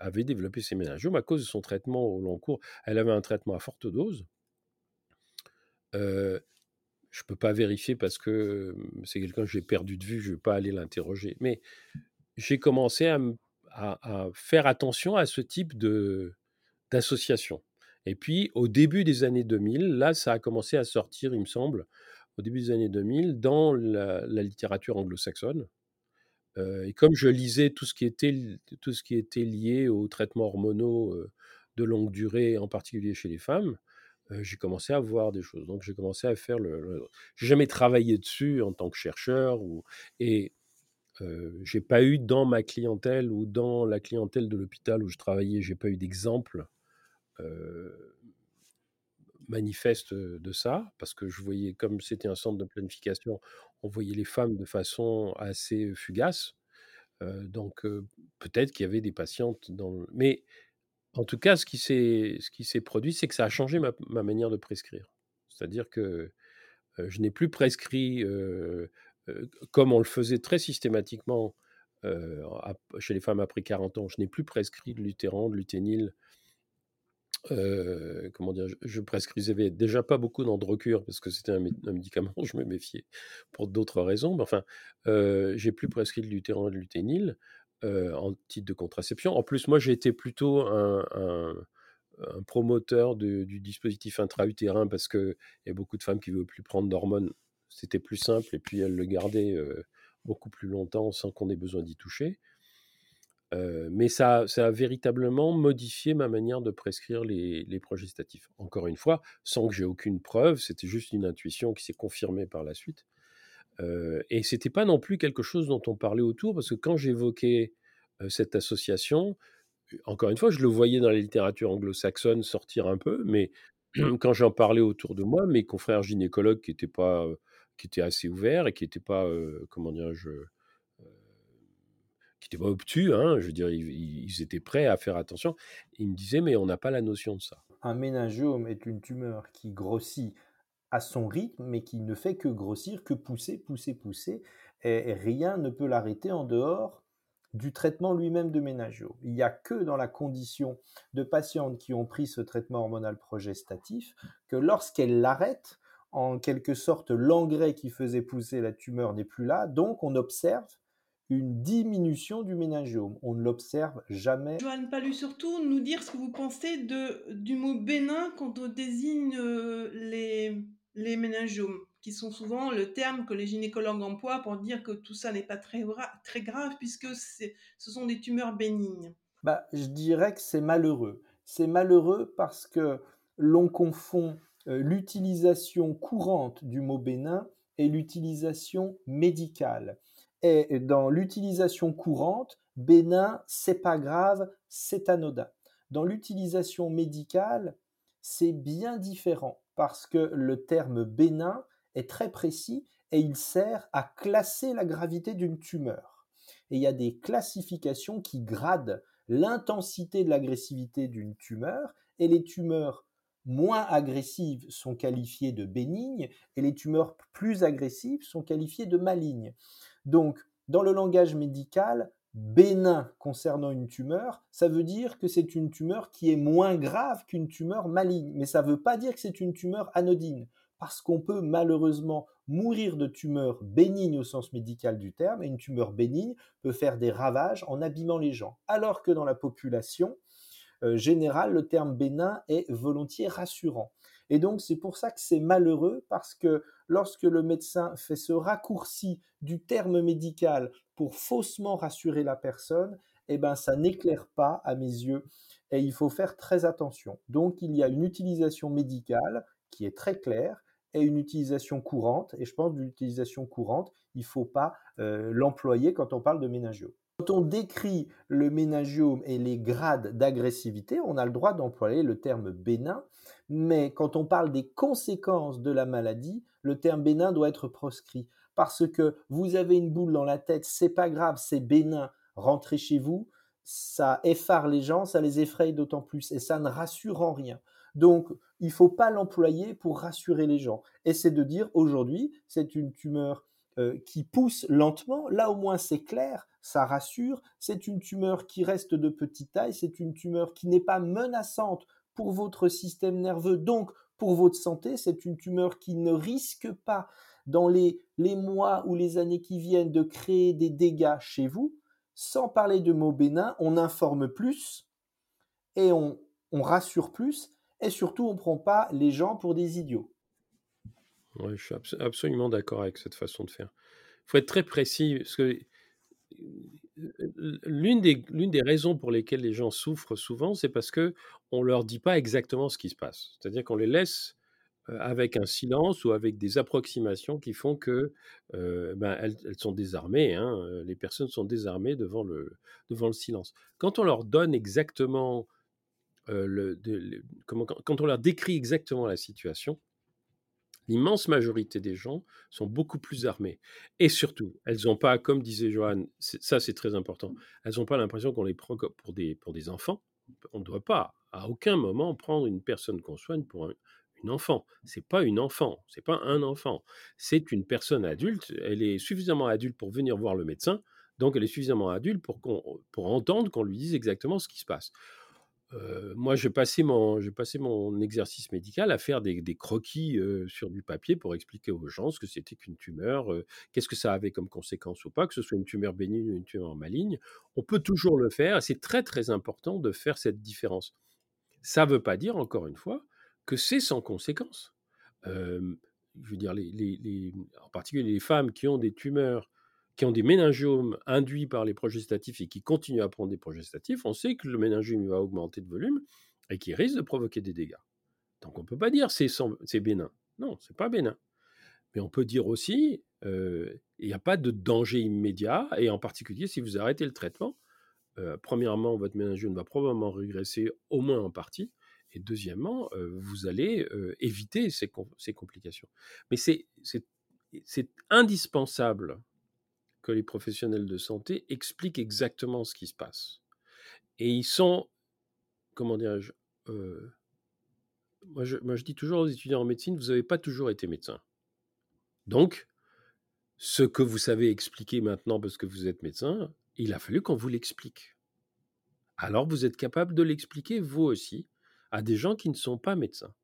avait développé ces méningiomes à cause de son traitement au long cours. Elle avait un traitement à forte dose je ne peux pas vérifier parce que c'est quelqu'un que j'ai perdu de vue, je ne vais pas aller l'interroger. Mais j'ai commencé à, faire attention à ce type d'association. Et puis, au début des années 2000, là, ça a commencé à sortir, il me semble, au début des années 2000, dans la, littérature anglo-saxonne. et comme je lisais tout ce qui était lié aux traitements hormonaux de longue durée, en particulier chez les femmes, j'ai commencé à voir des choses. Donc j'ai commencé à faire le. J'ai jamais travaillé dessus en tant que chercheur et euh, j'ai pas eu dans ma clientèle ou dans la clientèle de l'hôpital où je travaillais, j'ai pas eu d'exemple manifeste de ça parce que je voyais comme c'était un centre de planification, on voyait les femmes de façon assez fugace. donc peut-être qu'il y avait des patientes dans mais en tout cas, ce qui s'est produit, c'est que ça a changé ma manière de prescrire. C'est-à-dire que, je n'ai plus prescrit, comme on le faisait très systématiquement, chez les femmes après 40 ans, je n'ai plus prescrit de Luthéran, de Luténil. comment dire? Je prescrivais déjà pas beaucoup d'Androcur parce que c'était un médicament, je me méfiais pour d'autres raisons, mais enfin, j'ai plus prescrit de Luthéran et de Luténil en titre de contraception. En plus, moi, j'ai été plutôt un, promoteur du dispositif intra-utérin parce qu'il y a beaucoup de femmes qui ne veulent plus prendre d'hormones. C'était plus simple et puis elles le gardaient beaucoup plus longtemps sans qu'on ait besoin d'y toucher. mais ça, ça, a véritablement modifié ma manière de prescrire les, les progestatifs. Encore une fois, sans que j'ai aucune preuve, c'était juste une intuition qui s'est confirmée par la suite. Euh, et c'était pas non plus quelque chose dont on parlait autour, parce que quand j'évoquais cette association, encore une fois, je le voyais dans la littérature anglo-saxonne sortir un peu, mais quand j'en parlais autour de moi, mes confrères gynécologues qui étaient pas, qui étaient assez ouverts et qui n'étaient pas, comment dire, je, qui n'étaient pas obtus, hein, je veux dire, ils, ils, étaient prêts à faire attention. Ils me disaient, mais on n'a pas la notion de ça. Un méningiome est une tumeur qui grossit à son rythme, mais qui ne fait que grossir, que pousser, pousser, pousser, et rien ne peut l'arrêter en dehors du traitement lui-même de ménagio. Il n'y a que dans la condition de patientes qui ont pris ce traitement hormonal progestatif que lorsqu'elles l'arrêtent, en quelque sorte, l'engrais qui faisait pousser la tumeur n'est plus là, donc on observe une diminution du méningiome. On ne l'observe jamais. Joanne Palu, surtout nous dire ce que vous pensez de, du mot bénin quand on désigne euh, les les méningiomes, qui sont souvent le terme que les gynécologues emploient pour dire que tout ça n'est pas très, très grave puisque ce sont des tumeurs bénignes. Bah, je dirais que c'est malheureux. C'est malheureux parce que l'on confond euh, l'utilisation courante du mot bénin et l'utilisation médicale. Et dans l'utilisation courante, bénin, c'est pas grave, c'est anodin. Dans l'utilisation médicale, c'est bien différent parce que le terme bénin est très précis et il sert à classer la gravité d'une tumeur. Et il y a des classifications qui gradent l'intensité de l'agressivité d'une tumeur et les tumeurs moins agressives sont qualifiées de bénignes et les tumeurs plus agressives sont qualifiées de malignes. Donc, dans le langage médical, bénin concernant une tumeur, ça veut dire que c'est une tumeur qui est moins grave qu'une tumeur maligne, mais ça ne veut pas dire que c'est une tumeur anodine, parce qu'on peut malheureusement mourir de tumeurs bénignes au sens médical du terme, et une tumeur bénigne peut faire des ravages en abîmant les gens, alors que dans la population euh, générale, le terme bénin est volontiers rassurant. Et donc, c'est pour ça que c'est malheureux, parce que lorsque le médecin fait ce raccourci du terme médical pour faussement rassurer la personne, eh ben, ça n'éclaire pas à mes yeux et il faut faire très attention. Donc, il y a une utilisation médicale qui est très claire et une utilisation courante. Et je pense que l'utilisation courante, il ne faut pas euh, l'employer quand on parle de méningiome. Quand on décrit le méningiome et les grades d'agressivité, on a le droit d'employer le terme bénin, mais quand on parle des conséquences de la maladie, le terme bénin doit être proscrit. Parce que vous avez une boule dans la tête, c'est pas grave, c'est bénin, rentrez chez vous, ça effare les gens, ça les effraie d'autant plus et ça ne rassure en rien. Donc, il ne faut pas l'employer pour rassurer les gens. Et c'est de dire aujourd'hui, c'est une tumeur euh, qui pousse lentement, là au moins c'est clair, ça rassure, c'est une tumeur qui reste de petite taille, c'est une tumeur qui n'est pas menaçante pour votre système nerveux, donc pour votre santé, c'est une tumeur qui ne risque pas dans les, les mois ou les années qui viennent de créer des dégâts chez vous. Sans parler de mots bénins, on informe plus et on, on rassure plus et surtout on ne prend pas les gens pour des idiots. Je suis absolument d'accord avec cette façon de faire. Il faut être très précis, l'une des, l'une des raisons pour lesquelles les gens souffrent souvent, c'est parce qu'on ne leur dit pas exactement ce qui se passe. C'est-à-dire qu'on les laisse avec un silence ou avec des approximations qui font que ben, elles, sont désarmées. Hein, les personnes sont désarmées devant le, devant le silence. Quand on leur donne exactement le, comment, quand on leur décrit exactement la situation, l'immense majorité des gens sont beaucoup plus armés. Et surtout, elles n'ont pas, comme disait Johan, ça c'est très important, elles n'ont pas l'impression qu'on les prend pour des, pour des enfants. On ne doit pas à aucun moment prendre une personne qu'on soigne pour un, une enfant. C'est pas une enfant, c'est pas un enfant. C'est une personne adulte. Elle est suffisamment adulte pour venir voir le médecin, donc elle est suffisamment adulte pour, pour entendre qu'on lui dise exactement ce qui se passe. Euh, moi, j'ai passé, mon, exercice médical à faire des, croquis euh, sur du papier pour expliquer aux gens ce que c'était qu'une tumeur, euh, qu'est-ce que ça avait comme conséquence ou pas, que ce soit une tumeur bénigne ou une tumeur maligne. On peut toujours le faire. C'est très, très important de faire cette différence. Ça ne veut pas dire, encore une fois, que c'est sans conséquence. je veux dire, en particulier les femmes qui ont des tumeurs, qui ont des méningiomes induits par les progestatifs et qui continuent à prendre des progestatifs, on sait que le méningiome va augmenter de volume et qui risque de provoquer des dégâts. Donc on ne peut pas dire c'est, c'est bénin. Non, c'est pas bénin. Mais on peut dire aussi, il n'y a pas de danger immédiat, et en particulier si vous arrêtez le traitement, premièrement, votre méningiome va probablement régresser au moins en partie, et deuxièmement, vous allez éviter ces, complications. Mais c'est indispensable que les professionnels de santé expliquent exactement ce qui se passe. Et ils sont, comment dirais-je, moi, je, moi je dis toujours aux étudiants en médecine, vous n'avez pas toujours été médecin. Donc, ce que vous savez expliquer maintenant parce que vous êtes médecin, il a fallu qu'on vous l'explique. Alors vous êtes capable de l'expliquer vous aussi à des gens qui ne sont pas médecins.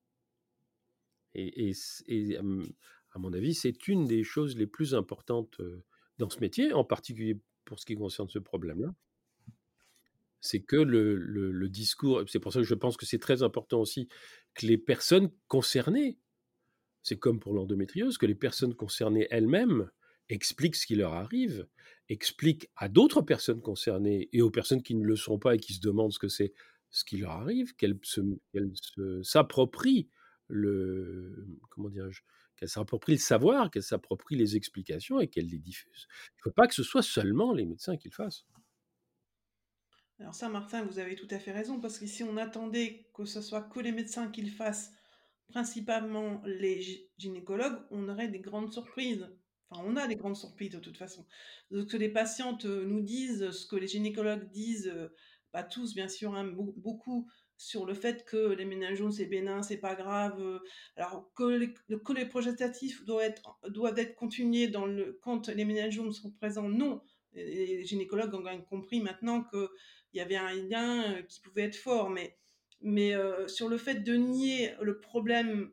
Et, à mon avis, c'est une des choses les plus importantes dans ce métier, en particulier pour ce qui concerne ce problème-là. C'est que le, discours, c'est pour ça que je pense que c'est très important aussi que les personnes concernées, c'est comme pour l'endométriose, que les personnes concernées elles-mêmes expliquent ce qui leur arrive, expliquent à d'autres personnes concernées et aux personnes qui ne le sont pas et qui se demandent ce que c'est, ce qui leur arrive, qu'elles s'approprient le comment dirais-je qu'elles s'approprient le savoir, qu'elles s'approprient les explications et qu'elles les diffusent. Il ne faut pas que ce soit seulement les médecins qui le fassent. Alors ça, Martin, vous avez tout à fait raison, parce que si on attendait que ce soit que les médecins qui le fassent, principalement les gynécologues, on aurait des grandes surprises. Enfin, on a des grandes surprises de toute façon. Donc, que les patientes nous disent, ce que les gynécologues disent, pas tous bien sûr, hein, beaucoup sur le fait que les méningomes c'est bénin, c'est pas grave, euh, alors que les, que les progestatifs doivent être, doivent être continués quand les méningomes sont présents, non. Les, gynécologues ont compris maintenant qu'il y avait un lien euh, qui pouvait être fort, mais, mais euh, sur le fait de nier le problème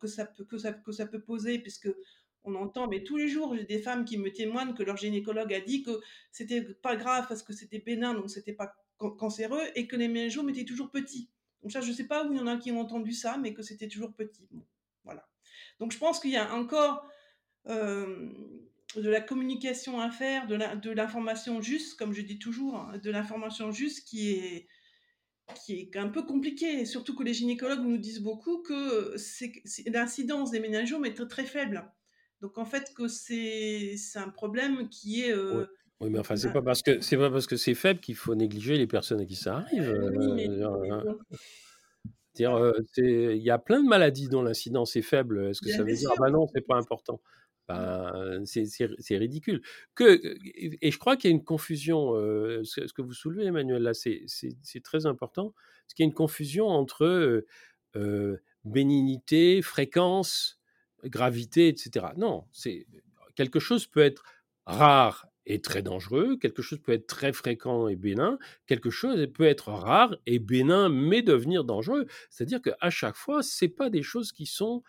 que ça peut, que ça, que ça peut poser, puisque on entend, mais tous les jours, j'ai des femmes qui me témoignent que leur gynécologue a dit que c'était pas grave parce que c'était bénin, donc c'était pas cancéreux, et que les méningomes étaient toujours petits. Donc ça, je ne sais pas où il y en a qui ont entendu ça, mais que c'était toujours petit. voilà. Donc je pense qu'il y a encore euh, de la communication à faire, de l'information juste, comme je dis toujours, hein, de l'information juste qui est, qui est un peu compliqué, surtout que les gynécologues nous disent beaucoup que l'incidence des méningiomes est très, très faible. Donc en fait que c'est un problème qui est... Euh, oui. mais enfin, c'est pas parce que c'est pas parce que c'est faible qu'il faut négliger les personnes à qui ça arrive. Il y a plein de maladies dont l'incidence est faible. Est-ce que ça veut dire ah bah non, c'est pas important? Ben, c'est ridicule. Que, et je crois qu'il y a une confusion. ce, que vous soulevez, Emmanuel, là, c'est très important. Parce qu'il y a une confusion entre bénignité, fréquence, gravité, etc. Non, c'est quelque chose peut être rare et très dangereux, quelque chose peut être très fréquent et bénin, quelque chose peut être rare et bénin mais devenir dangereux. C'est-à-dire qu'à chaque fois, c'est pas des choses qui sont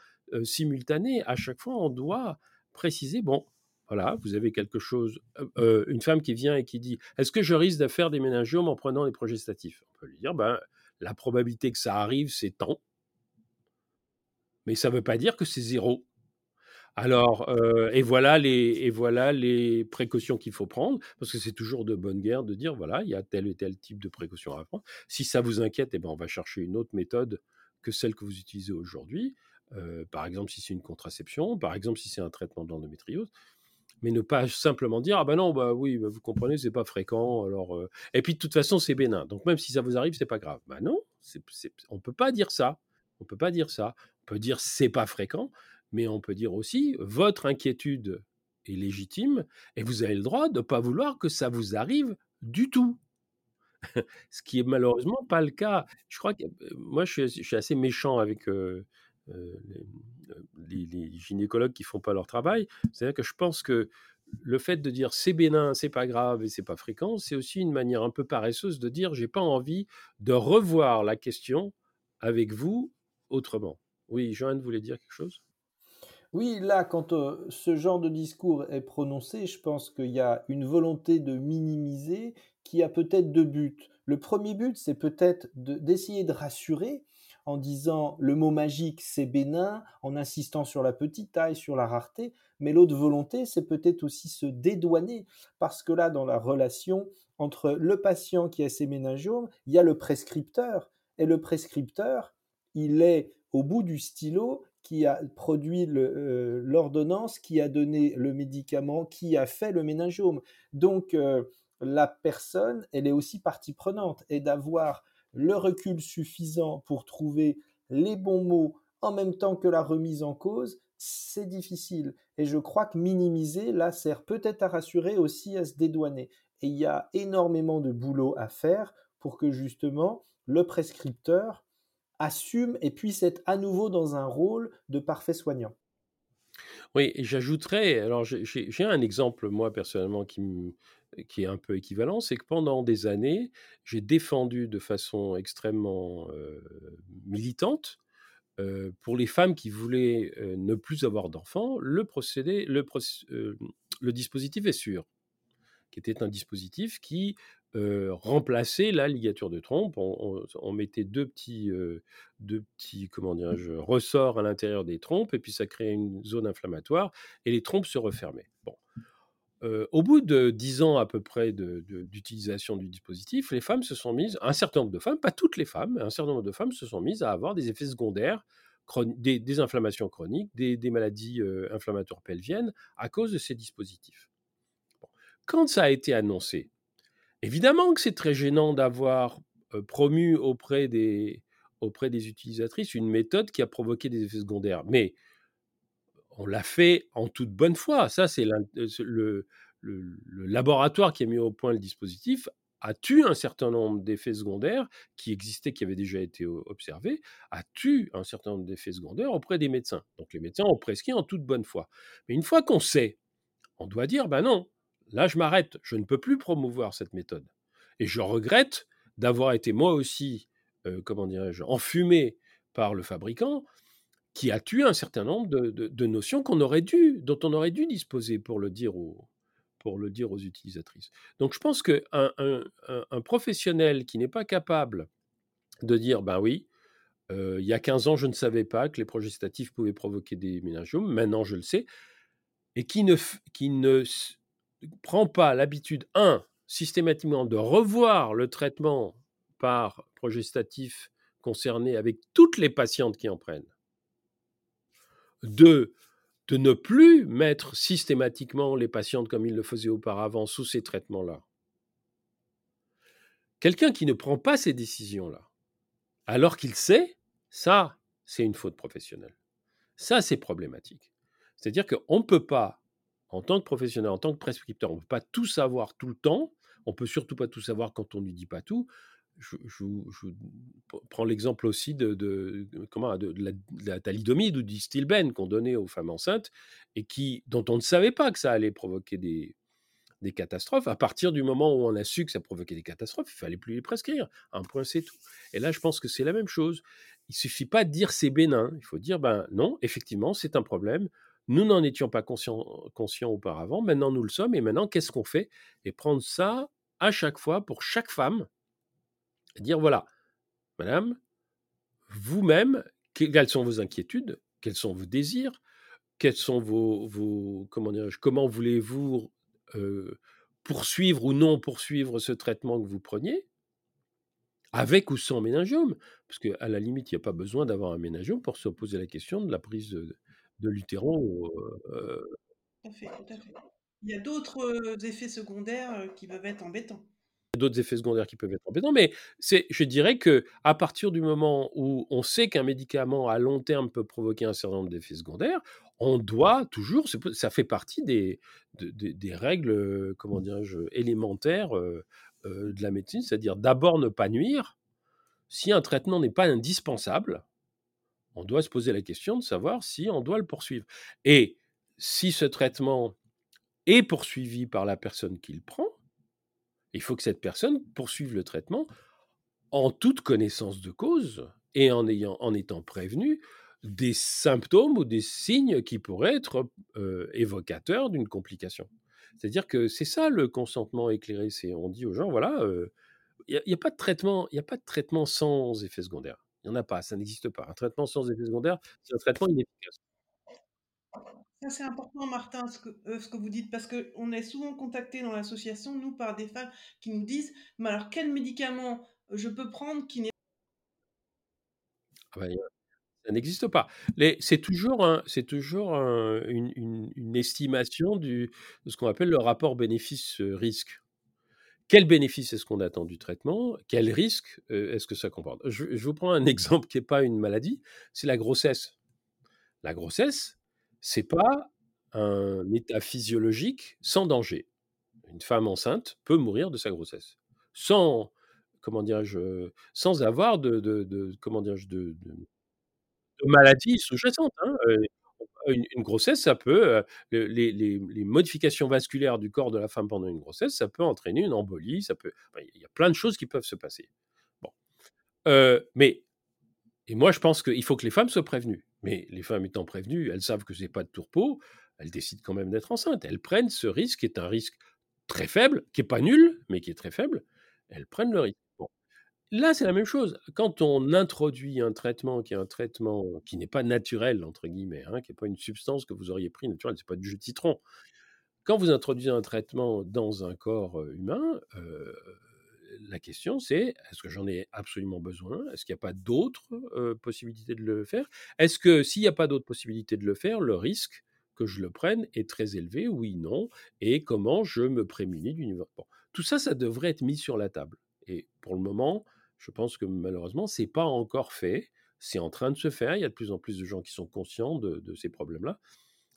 simultanées. À chaque fois, on doit préciser, bon, voilà, vous avez quelque chose, une femme qui vient et qui dit, est-ce que je risque de faire des méningiomes en prenant des progestatifs On peut lui dire, ben, la probabilité que ça arrive, c'est tant. Mais ça ne veut pas dire que c'est zéro. Alors, et, voilà les, et voilà les précautions qu'il faut prendre, parce que c'est toujours de bonne guerre de dire, voilà, il y a tel et tel type de précautions à prendre. Si ça vous inquiète, eh ben, on va chercher une autre méthode que celle que vous utilisez aujourd'hui. par exemple, si c'est une contraception, par exemple, si c'est un traitement de l'endométriose mais ne pas simplement dire ah ben non bah oui bah, vous comprenez c'est pas fréquent alors et puis de toute façon c'est bénin. Donc même si ça vous arrive c'est pas grave. Bah non c'est, on peut pas dire ça. On peut pas dire ça. On peut dire c'est pas fréquent mais on peut dire aussi votre inquiétude est légitime et vous avez le droit de ne pas vouloir que ça vous arrive du tout. Ce qui est malheureusement pas le cas. Je crois que moi, je suis, assez méchant avec les, gynécologues qui font pas leur travail. C'est-à-dire que je pense que le fait de dire c'est bénin, c'est pas grave et c'est pas fréquent, c'est aussi une manière un peu paresseuse de dire j'ai pas envie de revoir la question avec vous autrement. Oui, Joanne voulait dire quelque chose? Oui, là, quand ce genre de discours est prononcé, je pense qu'il y a une volonté de minimiser qui a peut-être deux buts. Le premier but, c'est peut-être d'essayer de, rassurer en disant le mot magique, c'est bénin, en insistant sur la petite taille, sur la rareté, mais l'autre volonté, c'est peut-être aussi se dédouaner, parce que là, dans la relation entre le patient qui a ses méningiomes, il y a le prescripteur, et le prescripteur, il est au bout du stylo qui a produit euh, l'ordonnance, qui a donné le médicament, qui a fait le méningiome. Donc euh, la personne, elle est aussi partie prenante et d'avoir le recul suffisant pour trouver les bons mots en même temps que la remise en cause, c'est difficile. Et je crois que minimiser, là, sert peut-être à rassurer, aussi à se dédouaner. Et il y a énormément de boulot à faire pour que justement le prescripteur assume et puisse être à nouveau dans un rôle de parfait soignant. Oui, j'ajouterais, alors j'ai un exemple, moi, personnellement, qui, qui est un peu équivalent, c'est que pendant des années, j'ai défendu de façon extrêmement euh, militante, euh, pour les femmes qui voulaient euh, ne plus avoir d'enfants, le procédé, le, le dispositif est sûr, qui était un dispositif qui remplacer la ligature de trompe. On, mettait deux petits, deux petits comment ressorts à l'intérieur des trompes, et puis ça créait une zone inflammatoire, et les trompes se refermaient. Bon. au bout de dix ans à peu près d'utilisation du dispositif, les femmes se sont mises, un certain nombre de femmes, pas toutes les femmes, un certain nombre de femmes se sont mises à avoir des effets secondaires, des, inflammations chroniques, des, maladies inflammatoires pelviennes à cause de ces dispositifs. Quand ça a été annoncé, Évidemment que c'est très gênant d'avoir promu auprès des, auprès des utilisatrices une méthode qui a provoqué des effets secondaires. Mais on l'a fait en toute bonne foi. Ça, c'est le, le, laboratoire qui a mis au point le dispositif a tué un certain nombre d'effets secondaires qui existaient, qui avaient déjà été observés, a tué un certain nombre d'effets secondaires auprès des médecins. Donc les médecins ont prescrit en toute bonne foi. Mais une fois qu'on sait, on doit dire, ben non, là je m'arrête, je ne peux plus promouvoir cette méthode. Et je regrette d'avoir été moi aussi, comment dirais-je, enfumé par le fabricant qui a tué un certain nombre de, notions qu'on aurait dû, dont on aurait dû disposer pour le dire aux, utilisatrices. Donc je pense qu'un un, professionnel qui n'est pas capable de dire, ben oui, il y a 15 ans, je ne savais pas que les progestatifs pouvaient provoquer des méningiomes, maintenant je le sais, et qui ne, qui ne prend pas l'habitude, un, systématiquement de revoir le traitement par progestatif concerné avec toutes les patientes qui en prennent. Deux, de ne plus mettre systématiquement les patientes comme il le faisait auparavant sous ces traitements-là. Quelqu'un qui ne prend pas ces décisions-là, alors qu'il sait, ça, c'est une faute professionnelle. Ça, c'est problématique. C'est-à-dire qu'on ne peut pas, en tant que professionnel, en tant que prescripteur, on ne peut pas tout savoir tout le temps. On peut surtout pas tout savoir quand on ne lui dit pas tout. Je, prends l'exemple aussi de, comment, de, la, thalidomide ou du stilbène qu'on donnait aux femmes enceintes et qui, dont on ne savait pas que ça allait provoquer des, des catastrophes. À partir du moment où on a su que ça provoquait des catastrophes, il fallait plus les prescrire. Un point, c'est tout. Et là, je pense que c'est la même chose. Il suffit pas de dire c'est bénin. Il faut dire ben non, effectivement, c'est un problème. Nous n'en étions pas conscients, auparavant. Maintenant, nous le sommes. Et maintenant, qu'est-ce qu'on fait? Et prendre ça à chaque fois pour chaque femme. dire voilà, madame, vous-même, quelles sont vos inquiétudes Quels sont vos désirs quels sont vos, vos comment comment voulez-vous poursuivre ou non poursuivre ce traitement que vous preniez, avec ou sans méningiome, parce qu'à la limite, il n'y a pas besoin d'avoir un méningiome pour se poser la question de la prise de, de l'utéron. Tout à fait, tout à fait. Il y a d'autres effets secondaires qui peuvent être embêtants d'autres effets secondaires qui peuvent être embêtants, mais c'est, je dirais que à partir du moment où on sait qu'un médicament à long terme peut provoquer un certain nombre d'effets secondaires, on doit toujours, ça fait partie des, des, règles, comment dirais-je, élémentaires de la médecine, c'est-à-dire d'abord ne pas nuire. Si un traitement n'est pas indispensable, on doit se poser la question de savoir si on doit le poursuivre. Et si ce traitement est poursuivi par la personne qui le prend, il faut que cette personne poursuive le traitement en toute connaissance de cause et en, ayant, en étant prévenu des symptômes ou des signes qui pourraient être évocateurs d'une complication. C'est-à-dire que c'est ça le consentement éclairé. C'est on dit aux gens voilà, il n'y a, pas de traitement, il a pas de traitement sans effet secondaire. Il n'y en a pas, ça n'existe pas. Un traitement sans effet secondaire, c'est un traitement inefficace. Ça, c'est important, Martin, ce que, ce que vous dites, parce qu'on est souvent contacté dans l'association, nous, par des femmes qui nous disent Mais alors, quel médicament je peux prendre qui n'est ah ben, ça n'existe pas. C'est toujours, un, toujours une, une, estimation du, de ce qu'on appelle le rapport bénéfice-risque. Quel bénéfice est-ce qu'on attend du traitement? Quel risque est-ce que ça comporte? Je, vous prends un exemple qui n'est pas une maladie, c'est la grossesse. La grossesse, c'est pas un état physiologique sans danger. Une femme enceinte peut mourir de sa grossesse sans comment dirais-je sans avoir de, de, comment dirais-je de, maladies sous-jacentes. Hein, une, grossesse, ça peut, les, modifications vasculaires du corps de la femme pendant une grossesse, ça peut entraîner une embolie, ça peut, il y a plein de choses qui peuvent se passer. Mais et moi je pense qu'il faut que les femmes soient prévenues. Mais les femmes étant prévenues, elles savent que c'est pas de tourpeau, elles décident quand même d'être enceintes. Elles prennent ce risque, qui est un risque très faible, qui est pas nul, mais qui est très faible. Elles prennent le risque. Là, c'est la même chose. Quand on introduit un traitement qui est un traitement qui n'est pas naturel, entre guillemets, hein, qui n'est pas une substance que vous auriez pris naturelle, c'est pas du jus de citron. Quand vous introduisez un traitement dans un corps humain, la question c'est est-ce que j'en ai absolument besoin? Est-ce qu'il n'y a pas d'autres possibilités de le faire? Est-ce que s'il n'y a pas d'autres possibilités de le faire, le risque que je le prenne est très élevé? Oui, non. Et comment je me prémunis du niveau? Bon. Tout ça, ça devrait être mis sur la table. Et pour le moment, je pense que malheureusement, ce n'est pas encore fait. C'est en train de se faire. Il y a de plus en plus de gens qui sont conscients de, ces problèmes-là.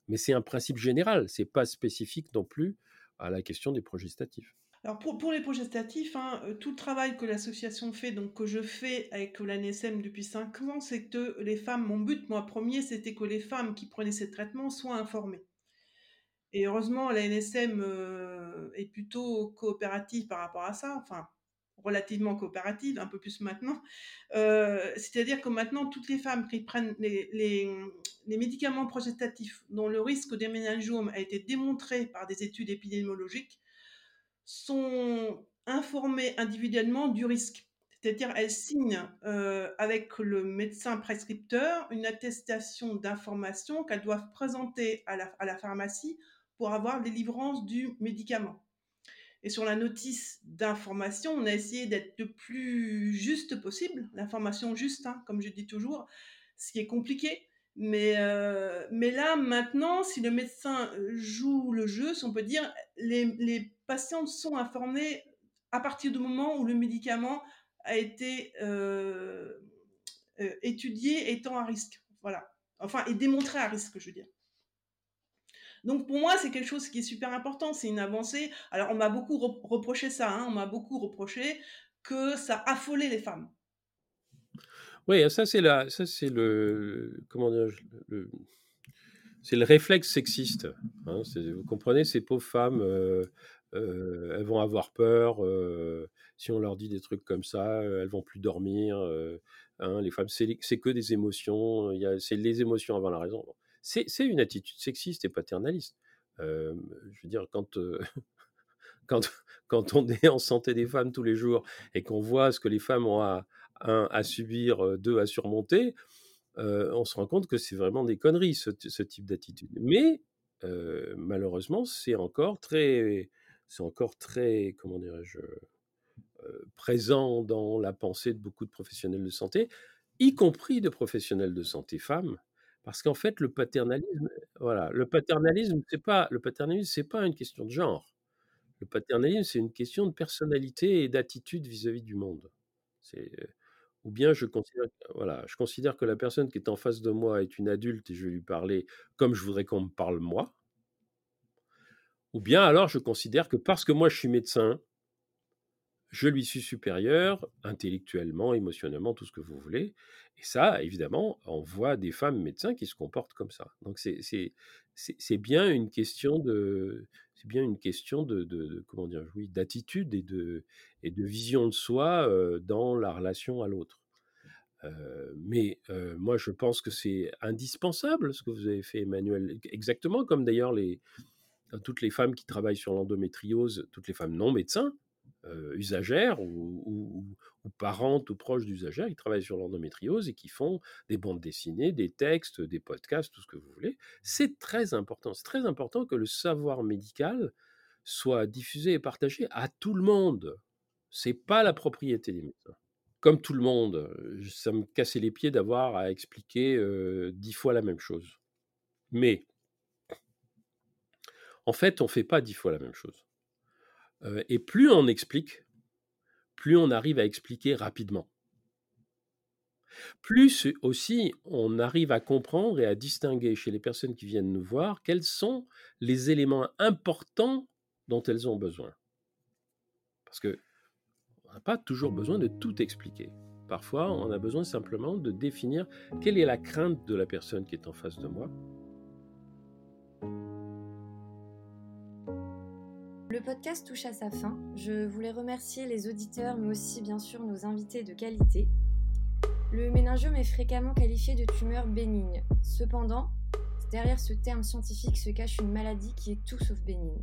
Mais c'est un principe général. Ce n'est pas spécifique non plus à la question des progestatifs. Alors pour, les progestatifs, hein, euh, tout le travail que l'association fait, donc que je fais avec l'ANSM depuis 5 ans, c'est que les femmes, mon but, moi premier, c'était que les femmes qui prenaient ces traitements soient informées. Et heureusement, l'ANSM euh, est plutôt coopérative par rapport à ça, enfin relativement coopérative, un peu plus maintenant. Euh, c'est-à-dire que maintenant, toutes les femmes qui prennent les, médicaments progestatifs dont le risque d'éménangiome a été démontré par des études épidémiologiques, sont informés individuellement du risque. C'est-à-dire, elle signe euh, avec le médecin prescripteur une attestation d'information qu'elle doit présenter à la, à la pharmacie pour avoir délivrance du médicament. Et sur la notice d'information, on a essayé d'être le plus juste possible, l'information juste, hein, comme je dis toujours, ce qui est compliqué. Mais, euh, mais là, maintenant, si le médecin joue le jeu, si on peut dire, les, les patients sont informés à partir du moment où le médicament a été euh, euh, étudié étant à risque. Voilà. Enfin, et démontré à risque, je veux dire. Donc pour moi, c'est quelque chose qui est super important, c'est une avancée. Alors on m'a beaucoup reproché ça, hein, on m'a beaucoup reproché que ça affolait les femmes. Oui, ça c'est la, ça c'est le, comment dire, le, c'est le réflexe sexiste. Hein, vous comprenez, ces pauvres femmes, euh, euh, elles vont avoir peur. Euh, si on leur dit des trucs comme ça, elles vont plus dormir. Hein, les femmes, c'est que des émotions. C'est les émotions avant la raison. C'est une attitude sexiste et paternaliste. je veux dire, quand, quand, quand on est en santé des femmes tous les jours et qu'on voit ce que les femmes ont à, à subir, deux, à surmonter, on se rend compte que c'est vraiment des conneries, ce, type d'attitude. Mais malheureusement, c'est encore très, c'est encore très, comment dirais-je, présent dans la pensée de beaucoup de professionnels de santé, y compris de professionnels de santé femmes, parce qu'en fait, le paternalisme, voilà, le paternalisme, c'est pas, le paternalisme, c'est pas une question de genre. Le paternalisme, c'est une question de personnalité et d'attitude vis-à-vis du monde. C'est, ou bien je considère, voilà, je considère que la personne qui est en face de moi est une adulte et je vais lui parler comme je voudrais qu'on me parle moi. Ou bien alors je considère que parce que moi je suis médecin, je lui suis supérieur intellectuellement, émotionnellement, tout ce que vous voulez. Et ça, évidemment, on voit des femmes médecins qui se comportent comme ça. Donc c'est bien une question de c'est bien une question de, comment dire oui d'attitude et de et de vision de soi dans la relation à l'autre. mais moi, je pense que c'est indispensable ce que vous avez fait, Emmanuel. Exactement comme d'ailleurs les toutes les femmes qui travaillent sur l'endométriose, toutes les femmes non médecins, euh, usagères ou, parentes ou proches d'usagères qui travaillent sur l'endométriose et qui font des bandes dessinées, des textes, des podcasts, tout ce que vous voulez. C'est très important. C'est très important que le savoir médical soit diffusé et partagé à tout le monde. C'est pas la propriété des médecins. Comme tout le monde, ça me cassait les pieds d'avoir à expliquer euh, dix fois la même chose. Mais en fait, on ne fait pas dix fois la même chose et plus on explique, plus on arrive à expliquer rapidement. Plus aussi on arrive à comprendre et à distinguer chez les personnes qui viennent nous voir quels sont les éléments importants dont elles ont besoin. Parce que on n'a pas toujours besoin de tout expliquer. Parfois, on a besoin simplement de définir quelle est la crainte de la personne qui est en face de moi Le podcast touche à sa fin. Je voulais remercier les auditeurs, mais aussi bien sûr nos invités de qualité. Le méningiome est fréquemment qualifié de tumeur bénigne. Cependant, derrière ce terme scientifique se cache une maladie qui est tout sauf bénigne.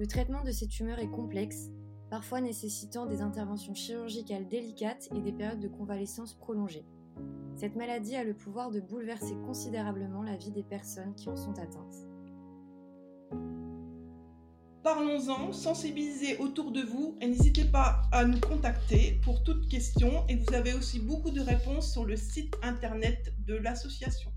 Le traitement de ces tumeurs est complexe, parfois nécessitant des interventions chirurgicales délicates et des périodes de convalescence prolongées. Cette maladie a le pouvoir de bouleverser considérablement la vie des personnes qui en sont atteintes. Parlons-en, sensibilisez autour de vous et n'hésitez pas à nous contacter pour toute question et vous avez aussi beaucoup de réponses sur le site internet de l'association.